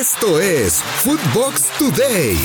Esto es Footbox Today.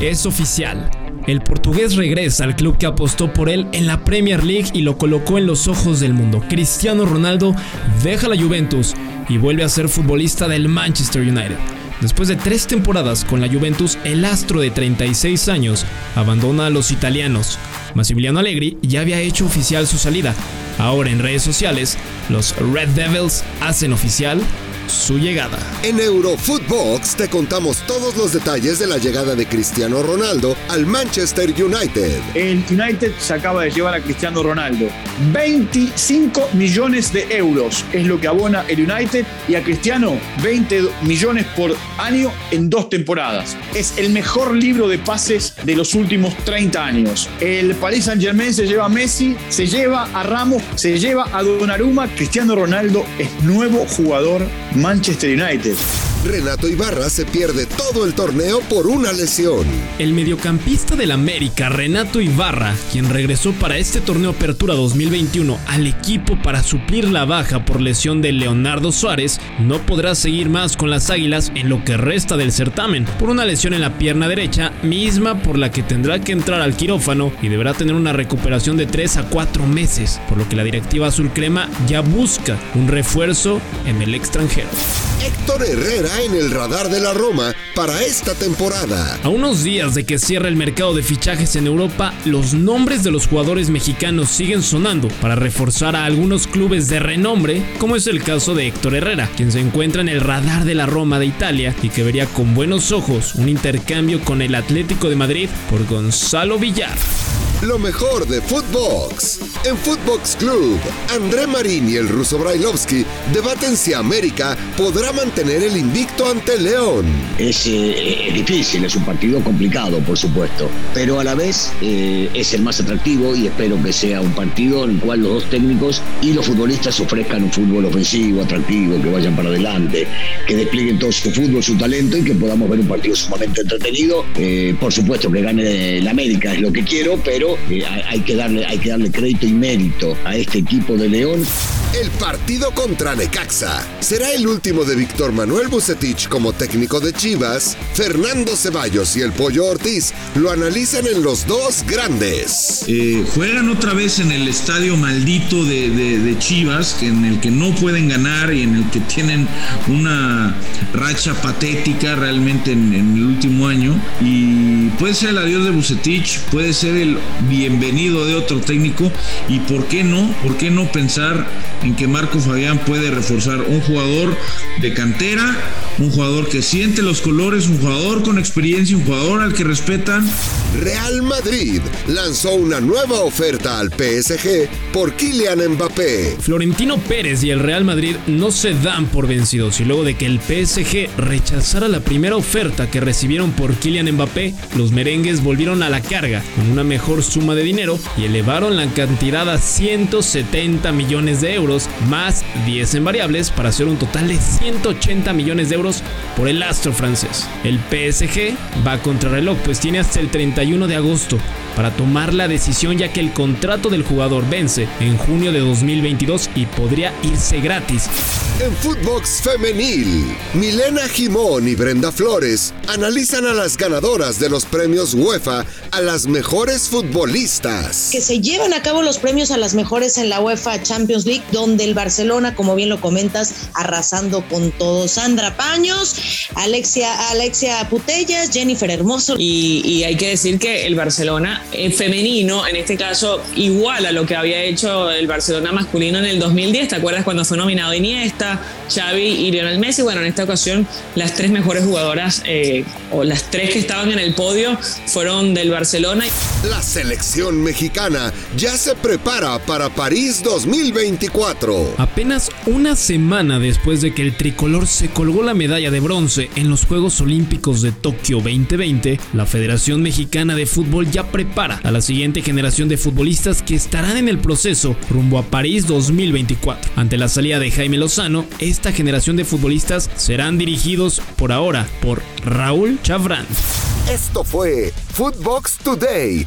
Es oficial. El portugués regresa al club que apostó por él en la Premier League y lo colocó en los ojos del mundo. Cristiano Ronaldo deja la Juventus y vuelve a ser futbolista del Manchester United. Después de tres temporadas con la Juventus, el astro de 36 años abandona a los italianos. Massimiliano Allegri ya había hecho oficial su salida. Ahora en redes sociales, los Red Devils hacen oficial su llegada. En Eurofootbox te contamos todos los detalles de la llegada de Cristiano Ronaldo al Manchester United. El United se acaba de llevar a Cristiano Ronaldo. 25 millones de euros es lo que abona el United y a Cristiano 20 millones por año en dos temporadas. Es el mejor libro de pases de los últimos 30 años. El Paris Saint Germain se lleva a Messi, se lleva a Ramos, se lleva a Donnarumma. Cristiano Ronaldo es nuevo jugador Manchester United. Renato Ibarra se pierde todo el torneo por una lesión. El mediocampista del América, Renato Ibarra, quien regresó para este torneo Apertura 2021 al equipo para suplir la baja por lesión de Leonardo Suárez, no podrá seguir más con las Águilas en lo que resta del certamen, por una lesión en la pierna derecha, misma por la que tendrá que entrar al quirófano y deberá tener una recuperación de 3 a 4 meses, por lo que la directiva azul crema ya busca un refuerzo en el extranjero. Héctor Herrera en el radar de la Roma para esta temporada. A unos días de que cierre el mercado de fichajes en Europa, los nombres de los jugadores mexicanos siguen sonando para reforzar a algunos clubes de renombre, como es el caso de Héctor Herrera, quien se encuentra en el radar de la Roma de Italia y que vería con buenos ojos un intercambio con el Atlético de Madrid por Gonzalo Villar. Lo mejor de Footbox. En Footbox Club, André Marín y el ruso Brailovsky debaten si América podrá mantener el invicto ante León. Es, eh, difícil, es un partido complicado, por supuesto, pero a la vez eh, es el más atractivo y espero que sea un partido en el cual los dos técnicos y los futbolistas ofrezcan un fútbol ofensivo, atractivo, que vayan para adelante, que desplieguen todo su fútbol, su talento y que podamos ver un partido sumamente entretenido. Eh, por supuesto que gane la América es lo que quiero, pero eh, hay, que darle, hay que darle crédito y mérito a este equipo de León. El partido contra Necaxa será el último de Víctor Manuel Bucetich como técnico de Chivas. Fernando Ceballos y el Pollo Ortiz lo analizan en los dos grandes. Eh, juegan otra vez en el estadio maldito de, Chivas, en el que no pueden ganar y en el que tienen una racha patética realmente en, en el último año. Y puede ser el adiós de Bucetich, puede ser el bienvenido de otro técnico y por qué no, por qué no pensar en que Marco Fabián puede reforzar un jugador de cantera, un jugador que siente los colores, un jugador con experiencia, un jugador al que respetan. Real Madrid lanzó una nueva oferta al PSG por Kylian Mbappé. Florentino Pérez y el Real Madrid no se dan por vencidos y luego de que el PSG rechazara la primera oferta que recibieron por Kylian Mbappé, los merengues volvieron a la carga con una mejor suma de dinero y elevaron la cantidad a 170 millones de euros más 10 en variables para hacer un total de 180 millones de euros por el astro francés. El PSG va contra reloj pues tiene hasta el 31 de agosto para tomar la decisión ya que el contrato del jugador vence en junio de 2022 y podría irse gratis. En Footbox Femenil, Milena Jimón y Brenda Flores analizan a las ganadoras de los premios UEFA a las mejores futbolistas. Que se llevan a cabo los premios a las mejores en la UEFA Champions League, donde el Barcelona, como bien lo comentas, arrasando con todo. Sandra Paños, Alexia, Alexia Putellas, Jennifer Hermoso. Y, y hay que decir que el Barcelona eh, femenino, en este caso, igual a lo que había hecho el Barcelona masculino en el 2010. ¿Te acuerdas cuando fue nominado Iniesta, Xavi y Lionel Messi? Bueno, en esta ocasión las tres mejores jugadoras eh, o las tres que estaban en el podio fueron del Barcelona. La selección mexicana ya se prepara para París 2024. Apenas una semana después de que el tricolor se colgó la medalla de bronce en los Juegos Olímpicos de Tokio 2020, la Federación Mexicana de Fútbol ya prepara a la siguiente generación de futbolistas que estarán en el proceso rumbo a París 2024. Ante la salida de Jaime Lozano, esta generación de futbolistas serán dirigidos por ahora por Raúl Chavrán. Esto fue Footbox Today,